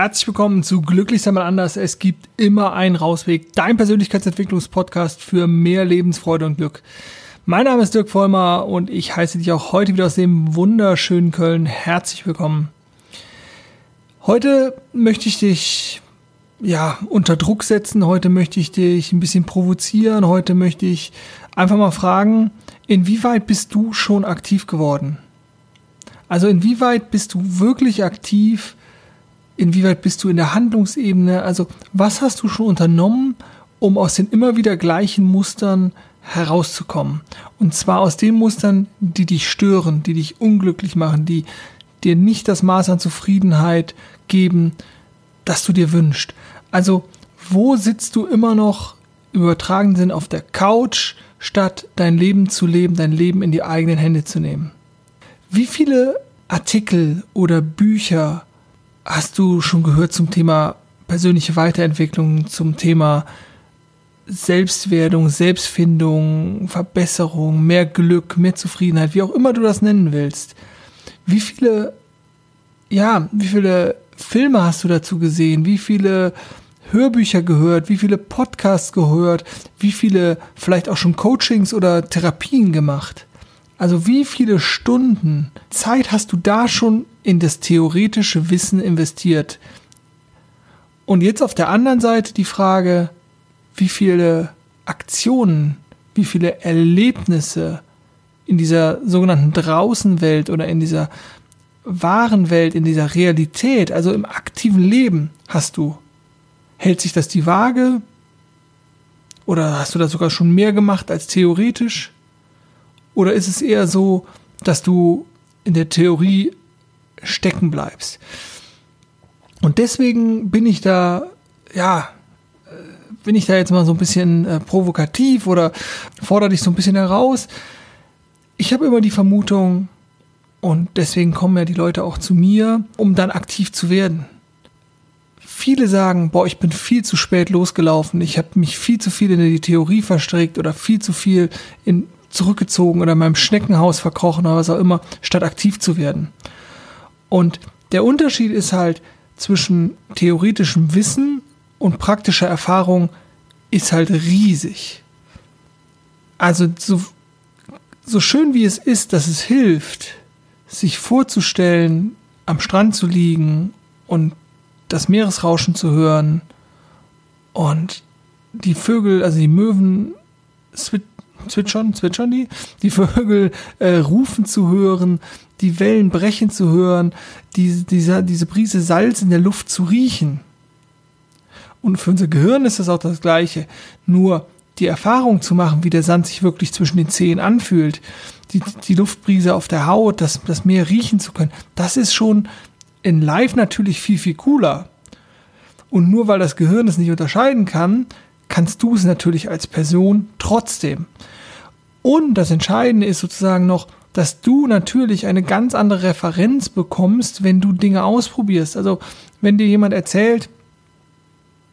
herzlich willkommen zu Glücklich sein mal anders. Es gibt immer einen Rausweg. Dein Persönlichkeitsentwicklungspodcast für mehr Lebensfreude und Glück. Mein Name ist Dirk Vollmer und ich heiße dich auch heute wieder aus dem wunderschönen Köln herzlich willkommen. Heute möchte ich dich ja unter Druck setzen. Heute möchte ich dich ein bisschen provozieren. Heute möchte ich einfach mal fragen, inwieweit bist du schon aktiv geworden? Also inwieweit bist du wirklich aktiv? Inwieweit bist du in der Handlungsebene? Also was hast du schon unternommen, um aus den immer wieder gleichen Mustern herauszukommen? Und zwar aus den Mustern, die dich stören, die dich unglücklich machen, die dir nicht das Maß an Zufriedenheit geben, das du dir wünschst. Also wo sitzt du immer noch im übertragenen Sinn auf der Couch, statt dein Leben zu leben, dein Leben in die eigenen Hände zu nehmen? Wie viele Artikel oder Bücher hast du schon gehört zum Thema persönliche Weiterentwicklung, zum Thema Selbstwerdung, Selbstfindung, Verbesserung, mehr Glück, mehr Zufriedenheit, wie auch immer du das nennen willst. Wie viele, ja, wie viele Filme hast du dazu gesehen? Wie viele Hörbücher gehört? Wie viele Podcasts gehört? Wie viele vielleicht auch schon Coachings oder Therapien gemacht? Also wie viele Stunden Zeit hast du da schon in das theoretische Wissen investiert? Und jetzt auf der anderen Seite die Frage, wie viele Aktionen, wie viele Erlebnisse in dieser sogenannten Draußenwelt oder in dieser wahren Welt, in dieser Realität, also im aktiven Leben hast du? Hält sich das die Waage? Oder hast du da sogar schon mehr gemacht als theoretisch? Oder ist es eher so, dass du in der Theorie stecken bleibst? Und deswegen bin ich da, ja, äh, bin ich da jetzt mal so ein bisschen äh, provokativ oder fordere dich so ein bisschen heraus. Ich habe immer die Vermutung, und deswegen kommen ja die Leute auch zu mir, um dann aktiv zu werden. Viele sagen, boah, ich bin viel zu spät losgelaufen, ich habe mich viel zu viel in die Theorie verstrickt oder viel zu viel in zurückgezogen oder in meinem Schneckenhaus verkrochen oder was auch immer, statt aktiv zu werden. Und der Unterschied ist halt zwischen theoretischem Wissen und praktischer Erfahrung ist halt riesig. Also so, so schön wie es ist, dass es hilft, sich vorzustellen, am Strand zu liegen und das Meeresrauschen zu hören und die Vögel, also die Möwen zwitschern, zwitschern die, die Vögel äh, rufen zu hören, die Wellen brechen zu hören, die, diese, diese Prise Salz in der Luft zu riechen. Und für unser Gehirn ist das auch das Gleiche. Nur die Erfahrung zu machen, wie der Sand sich wirklich zwischen den Zehen anfühlt, die, die Luftbrise auf der Haut, das, das Meer riechen zu können, das ist schon in Live natürlich viel, viel cooler. Und nur weil das Gehirn es nicht unterscheiden kann, kannst du es natürlich als Person trotzdem. Und das Entscheidende ist sozusagen noch, dass du natürlich eine ganz andere Referenz bekommst, wenn du Dinge ausprobierst. Also wenn dir jemand erzählt,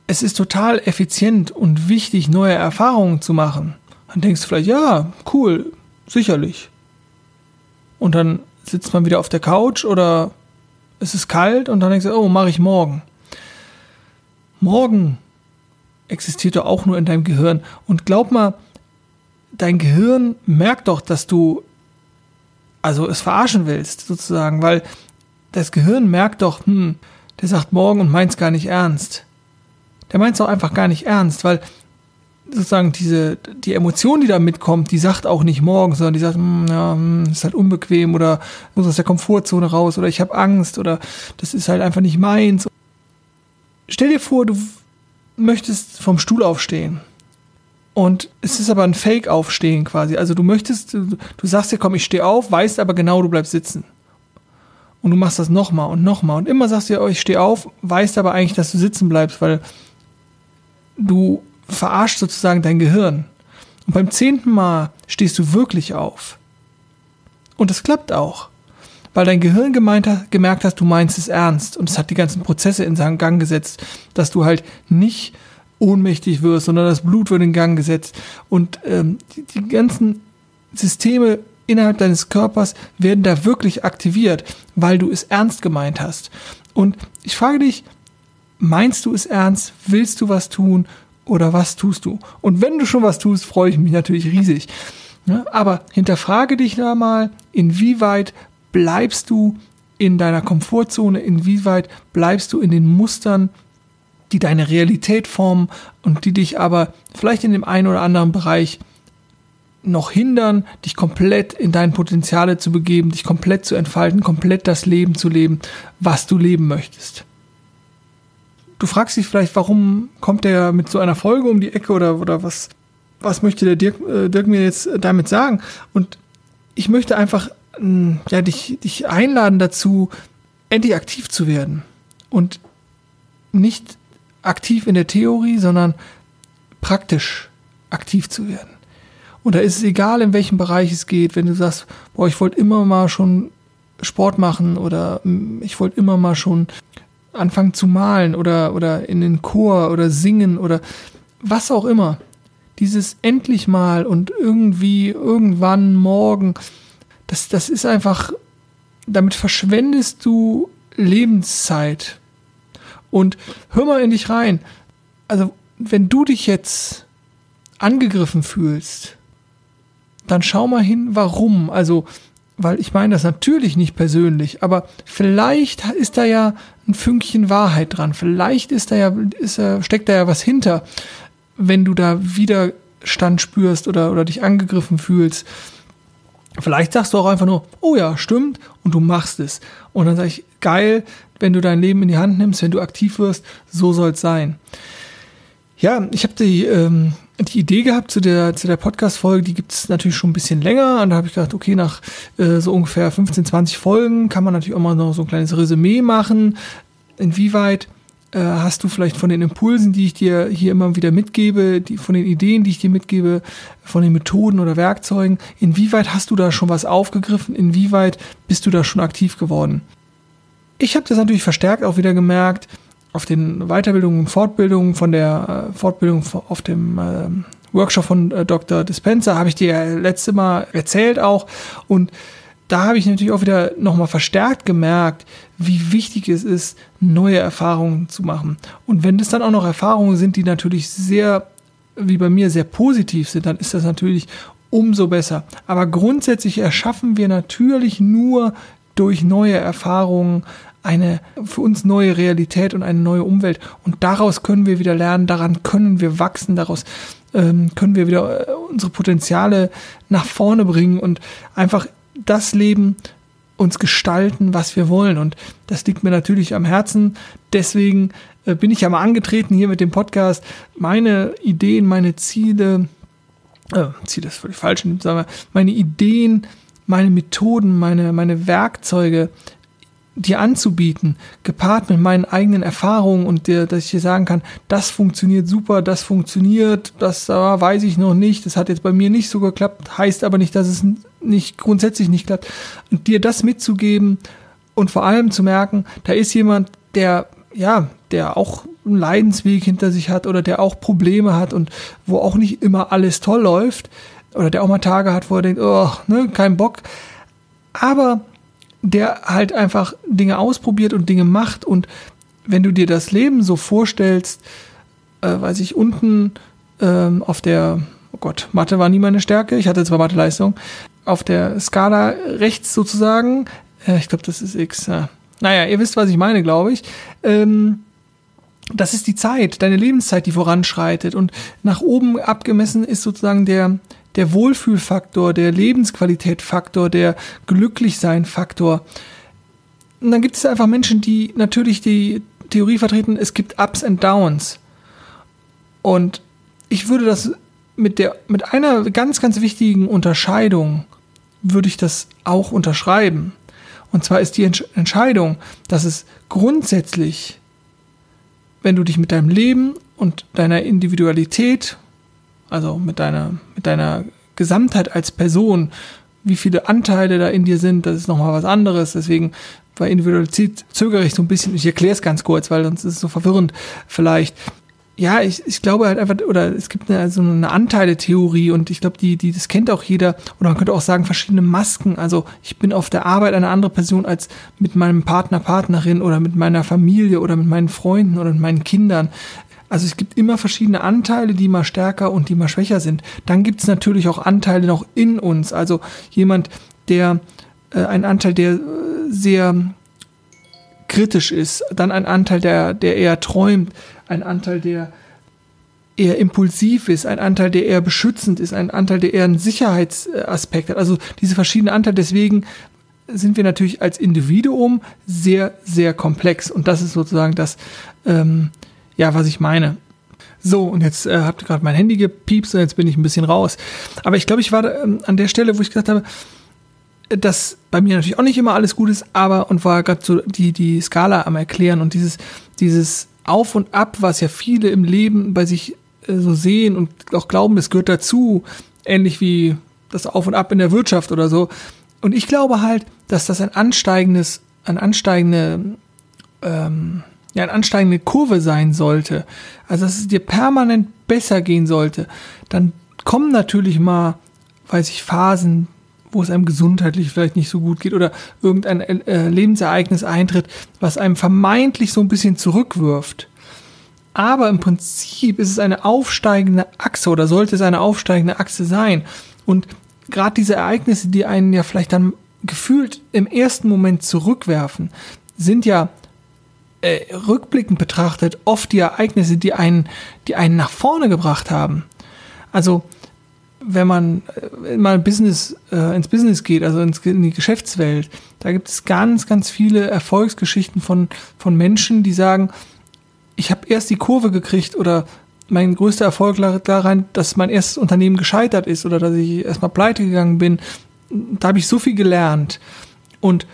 es ist total effizient und wichtig, neue Erfahrungen zu machen, dann denkst du vielleicht, ja, cool, sicherlich. Und dann sitzt man wieder auf der Couch oder es ist kalt und dann denkst du, oh, mache ich morgen. Morgen existiert doch auch nur in deinem Gehirn. Und glaub mal, dein Gehirn merkt doch, dass du also es verarschen willst, sozusagen, weil das Gehirn merkt doch, hm, der sagt morgen und meint es gar nicht ernst. Der meint es auch einfach gar nicht ernst, weil sozusagen diese, die Emotion, die da mitkommt, die sagt auch nicht morgen, sondern die sagt, hm, ja, hm, ist halt unbequem oder muss aus der Komfortzone raus oder ich habe Angst oder das ist halt einfach nicht meins. Stell dir vor, du möchtest vom Stuhl aufstehen. Und es ist aber ein Fake-Aufstehen quasi. Also du möchtest, du, du sagst dir, komm, ich stehe auf, weißt aber genau, du bleibst sitzen. Und du machst das nochmal und nochmal. Und immer sagst du oh, ich stehe auf, weißt aber eigentlich, dass du sitzen bleibst, weil du verarscht sozusagen dein Gehirn. Und beim zehnten Mal stehst du wirklich auf. Und es klappt auch weil dein Gehirn gemeint hat, gemerkt hast, du meinst es ernst und es hat die ganzen Prozesse in seinen Gang gesetzt, dass du halt nicht ohnmächtig wirst, sondern das Blut wird in Gang gesetzt und ähm, die, die ganzen Systeme innerhalb deines Körpers werden da wirklich aktiviert, weil du es ernst gemeint hast. Und ich frage dich, Meinst du es ernst? Willst du was tun? Oder was tust du? Und wenn du schon was tust, freue ich mich natürlich riesig. Ja, aber hinterfrage dich da mal, inwieweit bleibst du in deiner Komfortzone, inwieweit bleibst du in den Mustern, die deine Realität formen und die dich aber vielleicht in dem einen oder anderen Bereich noch hindern, dich komplett in deine Potenziale zu begeben, dich komplett zu entfalten, komplett das Leben zu leben, was du leben möchtest. Du fragst dich vielleicht, warum kommt der mit so einer Folge um die Ecke oder, oder was, was möchte der Dirk, äh, Dirk mir jetzt damit sagen? Und ich möchte einfach äh, ja, dich, dich einladen dazu, endlich aktiv zu werden. Und nicht aktiv in der Theorie, sondern praktisch aktiv zu werden. Und da ist es egal, in welchem Bereich es geht, wenn du sagst, boah, ich wollte immer mal schon Sport machen oder hm, ich wollte immer mal schon anfangen zu malen oder, oder in den Chor oder singen oder was auch immer. Dieses endlich mal und irgendwie, irgendwann, morgen, das, das ist einfach, damit verschwendest du Lebenszeit. Und hör mal in dich rein. Also, wenn du dich jetzt angegriffen fühlst, dann schau mal hin, warum. Also, weil ich meine das natürlich nicht persönlich, aber vielleicht ist da ja ein Fünkchen Wahrheit dran. Vielleicht ist da ja, ist, steckt da ja was hinter, wenn du da Widerstand spürst oder, oder dich angegriffen fühlst. Vielleicht sagst du auch einfach nur, oh ja, stimmt, und du machst es. Und dann sage ich, geil, wenn du dein Leben in die Hand nimmst, wenn du aktiv wirst, so soll es sein. Ja, ich habe die ähm, die Idee gehabt zu der, zu der Podcast-Folge, die gibt es natürlich schon ein bisschen länger. Und da habe ich gedacht, okay, nach äh, so ungefähr 15, 20 Folgen kann man natürlich auch mal noch so ein kleines Resümee machen. Inwieweit äh, hast du vielleicht von den Impulsen, die ich dir hier immer wieder mitgebe, die, von den Ideen, die ich dir mitgebe, von den Methoden oder Werkzeugen, inwieweit hast du da schon was aufgegriffen? Inwieweit bist du da schon aktiv geworden? Ich habe das natürlich verstärkt auch wieder gemerkt, auf den Weiterbildungen und Fortbildungen von der äh, Fortbildung auf dem äh, Workshop von äh, Dr. Dispenser habe ich dir letzte Mal erzählt auch und da habe ich natürlich auch wieder nochmal verstärkt gemerkt, wie wichtig es ist, neue Erfahrungen zu machen. Und wenn das dann auch noch Erfahrungen sind, die natürlich sehr, wie bei mir, sehr positiv sind, dann ist das natürlich umso besser. Aber grundsätzlich erschaffen wir natürlich nur durch neue Erfahrungen eine für uns neue Realität und eine neue Umwelt. Und daraus können wir wieder lernen, daran können wir wachsen, daraus ähm, können wir wieder äh, unsere Potenziale nach vorne bringen und einfach das Leben uns gestalten, was wir wollen. Und das liegt mir natürlich am Herzen. Deswegen äh, bin ich ja mal angetreten hier mit dem Podcast, meine Ideen, meine Ziele, äh, Ziele ist völlig falsch, sagen wir, meine Ideen, meine Methoden, meine, meine Werkzeuge dir anzubieten, gepaart mit meinen eigenen Erfahrungen und dir, dass ich dir sagen kann, das funktioniert super, das funktioniert, das äh, weiß ich noch nicht, das hat jetzt bei mir nicht so geklappt, heißt aber nicht, dass es nicht grundsätzlich nicht klappt. Und dir das mitzugeben und vor allem zu merken, da ist jemand, der, ja, der auch einen Leidensweg hinter sich hat oder der auch Probleme hat und wo auch nicht immer alles toll läuft oder der auch mal Tage hat, wo er denkt, oh, ne, kein Bock. Aber der halt einfach Dinge ausprobiert und Dinge macht und wenn du dir das Leben so vorstellst, äh, weiß ich, unten ähm, auf der, oh Gott, Mathe war nie meine Stärke, ich hatte zwar Mathe-Leistung, auf der Skala rechts sozusagen, äh, ich glaube, das ist X, äh, naja, ihr wisst, was ich meine, glaube ich, ähm, das ist die Zeit, deine Lebenszeit, die voranschreitet und nach oben abgemessen ist sozusagen der, der Wohlfühlfaktor, der Lebensqualitätfaktor, der Glücklichsein-Faktor. Und dann gibt es einfach Menschen, die natürlich die Theorie vertreten, es gibt Ups and Downs. Und ich würde das mit der, mit einer ganz, ganz wichtigen Unterscheidung würde ich das auch unterschreiben. Und zwar ist die Entscheidung, dass es grundsätzlich, wenn du dich mit deinem Leben und deiner Individualität also mit deiner, mit deiner Gesamtheit als Person, wie viele Anteile da in dir sind, das ist nochmal was anderes. Deswegen bei Individualität zögere ich so ein bisschen. Ich erkläre es ganz kurz, weil sonst ist es so verwirrend vielleicht. Ja, ich, ich glaube halt einfach, oder es gibt eine, so eine Anteile-Theorie und ich glaube, die, die, das kennt auch jeder, oder man könnte auch sagen, verschiedene Masken. Also ich bin auf der Arbeit eine andere Person als mit meinem Partner, Partnerin oder mit meiner Familie oder mit meinen Freunden oder mit meinen Kindern. Also es gibt immer verschiedene Anteile, die mal stärker und die mal schwächer sind. Dann gibt es natürlich auch Anteile noch in uns. Also jemand, der äh, ein Anteil, der äh, sehr kritisch ist, dann ein Anteil, der, der eher träumt, ein Anteil, der eher impulsiv ist, ein Anteil, der eher beschützend ist, ein Anteil, der eher einen Sicherheitsaspekt hat. Also diese verschiedenen Anteile, deswegen sind wir natürlich als Individuum sehr, sehr komplex. Und das ist sozusagen das, ähm, ja, was ich meine. So, und jetzt äh, habt ihr gerade mein Handy gepiepst und jetzt bin ich ein bisschen raus. Aber ich glaube, ich war ähm, an der Stelle, wo ich gesagt habe, dass bei mir natürlich auch nicht immer alles gut ist, aber und war gerade so die, die Skala am Erklären und dieses, dieses Auf und Ab, was ja viele im Leben bei sich äh, so sehen und auch glauben, das gehört dazu, ähnlich wie das Auf und Ab in der Wirtschaft oder so. Und ich glaube halt, dass das ein ansteigendes, ein ansteigende, ähm, ja, eine ansteigende Kurve sein sollte, also dass es dir permanent besser gehen sollte, dann kommen natürlich mal, weiß ich, Phasen, wo es einem gesundheitlich vielleicht nicht so gut geht oder irgendein äh, Lebensereignis eintritt, was einem vermeintlich so ein bisschen zurückwirft. Aber im Prinzip ist es eine aufsteigende Achse oder sollte es eine aufsteigende Achse sein. Und gerade diese Ereignisse, die einen ja vielleicht dann gefühlt im ersten Moment zurückwerfen, sind ja äh, rückblickend betrachtet oft die Ereignisse, die einen, die einen nach vorne gebracht haben. Also wenn man äh, mal Business, äh, ins Business geht, also ins, in die Geschäftswelt, da gibt es ganz, ganz viele Erfolgsgeschichten von, von Menschen, die sagen, ich habe erst die Kurve gekriegt oder mein größter Erfolg lag daran, dass mein erstes Unternehmen gescheitert ist oder dass ich erstmal pleite gegangen bin. Da habe ich so viel gelernt. Und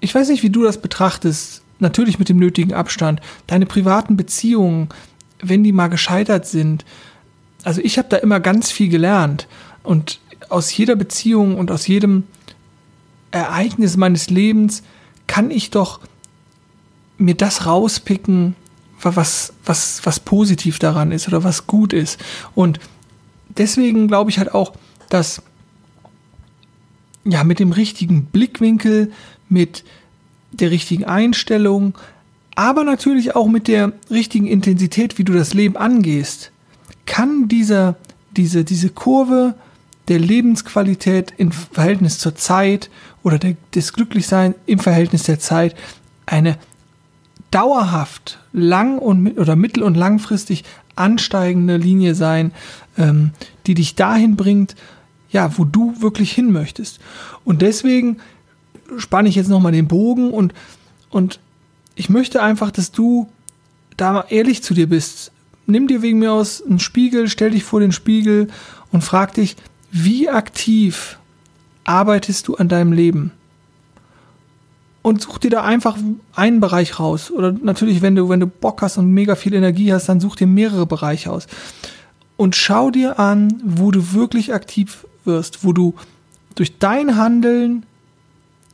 ich weiß nicht, wie du das betrachtest natürlich mit dem nötigen Abstand, deine privaten Beziehungen, wenn die mal gescheitert sind. Also ich habe da immer ganz viel gelernt und aus jeder Beziehung und aus jedem Ereignis meines Lebens kann ich doch mir das rauspicken, was, was, was positiv daran ist oder was gut ist. Und deswegen glaube ich halt auch, dass ja mit dem richtigen Blickwinkel, mit der richtigen Einstellung, aber natürlich auch mit der richtigen Intensität, wie du das Leben angehst, kann dieser, diese, diese Kurve der Lebensqualität im Verhältnis zur Zeit oder der, des Glücklichsein im Verhältnis der Zeit eine dauerhaft lang und oder mittel- und langfristig ansteigende Linie sein, ähm, die dich dahin bringt, ja, wo du wirklich hin möchtest. Und deswegen spanne ich jetzt nochmal den Bogen und, und ich möchte einfach, dass du da ehrlich zu dir bist. Nimm dir wegen mir aus einen Spiegel, stell dich vor den Spiegel und frag dich, wie aktiv arbeitest du an deinem Leben? Und such dir da einfach einen Bereich raus. Oder natürlich, wenn du, wenn du Bock hast und mega viel Energie hast, dann such dir mehrere Bereiche aus. Und schau dir an, wo du wirklich aktiv wirst, wo du durch dein Handeln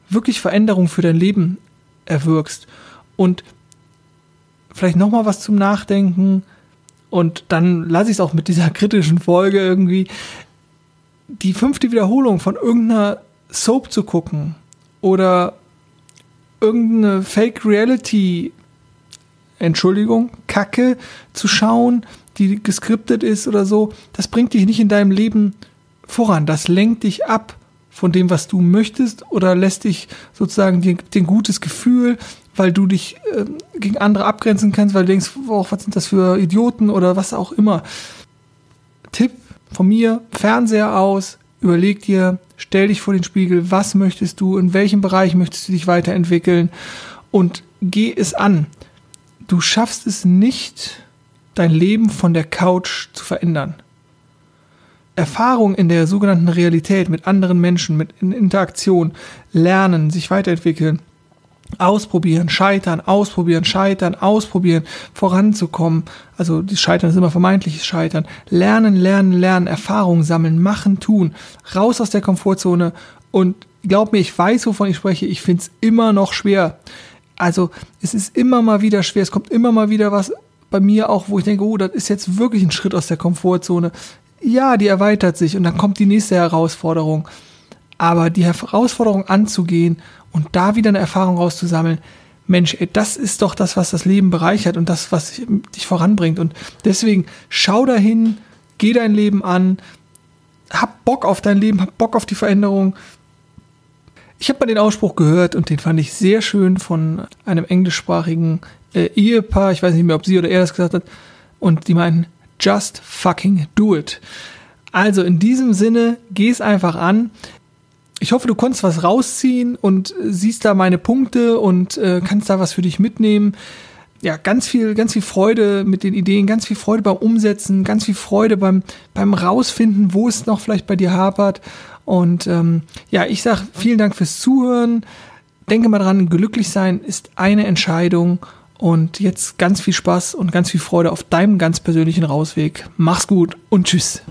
wirklich Veränderung für dein Leben erwirkst und vielleicht noch mal was zum Nachdenken und dann lasse ich es auch mit dieser kritischen Folge irgendwie. Die fünfte Wiederholung von irgendeiner Soap zu gucken oder irgendeine Fake Reality Entschuldigung, Kacke zu schauen, die geskriptet ist oder so, das bringt dich nicht in deinem Leben voran, das lenkt dich ab von dem, was du möchtest, oder lässt dich sozusagen dir, dir ein gutes Gefühl, weil du dich äh, gegen andere abgrenzen kannst, weil du denkst, oh, was sind das für Idioten oder was auch immer. Tipp von mir, Fernseher aus, überleg dir, stell dich vor den Spiegel, was möchtest du, in welchem Bereich möchtest du dich weiterentwickeln und geh es an. Du schaffst es nicht, dein Leben von der Couch zu verändern. Erfahrung in der sogenannten Realität mit anderen Menschen, mit in Interaktion, lernen, sich weiterentwickeln, ausprobieren, scheitern, ausprobieren, scheitern, ausprobieren, voranzukommen. Also das Scheitern ist immer vermeintliches Scheitern. Lernen, lernen, lernen, Erfahrung sammeln, machen, tun, raus aus der Komfortzone und glaub mir, ich weiß, wovon ich spreche, ich find's immer noch schwer. Also es ist immer mal wieder schwer, es kommt immer mal wieder was bei mir auch, wo ich denke, oh, das ist jetzt wirklich ein Schritt aus der Komfortzone. Ja, die erweitert sich und dann kommt die nächste Herausforderung. Aber die Herausforderung anzugehen und da wieder eine Erfahrung rauszusammeln, Mensch, ey, das ist doch das, was das Leben bereichert und das, was dich voranbringt. Und deswegen schau dahin, geh dein Leben an, hab Bock auf dein Leben, hab Bock auf die Veränderung. Ich habe mal den Ausspruch gehört und den fand ich sehr schön von einem englischsprachigen äh, Ehepaar. Ich weiß nicht mehr, ob sie oder er das gesagt hat. Und die meinen, just fucking do it. Also in diesem Sinne, geh es einfach an ich hoffe, du konntest was rausziehen und siehst da meine Punkte und äh, kannst da was für dich mitnehmen. Ja, ganz viel, ganz viel Freude mit den Ideen, ganz viel Freude beim Umsetzen, ganz viel Freude beim, beim Rausfinden, wo es noch vielleicht bei dir hapert. Und ähm, ja, ich sag vielen Dank fürs Zuhören. Denke mal dran, glücklich sein ist eine Entscheidung. Und jetzt ganz viel Spaß und ganz viel Freude auf deinem ganz persönlichen Rausweg. Mach's gut und tschüss.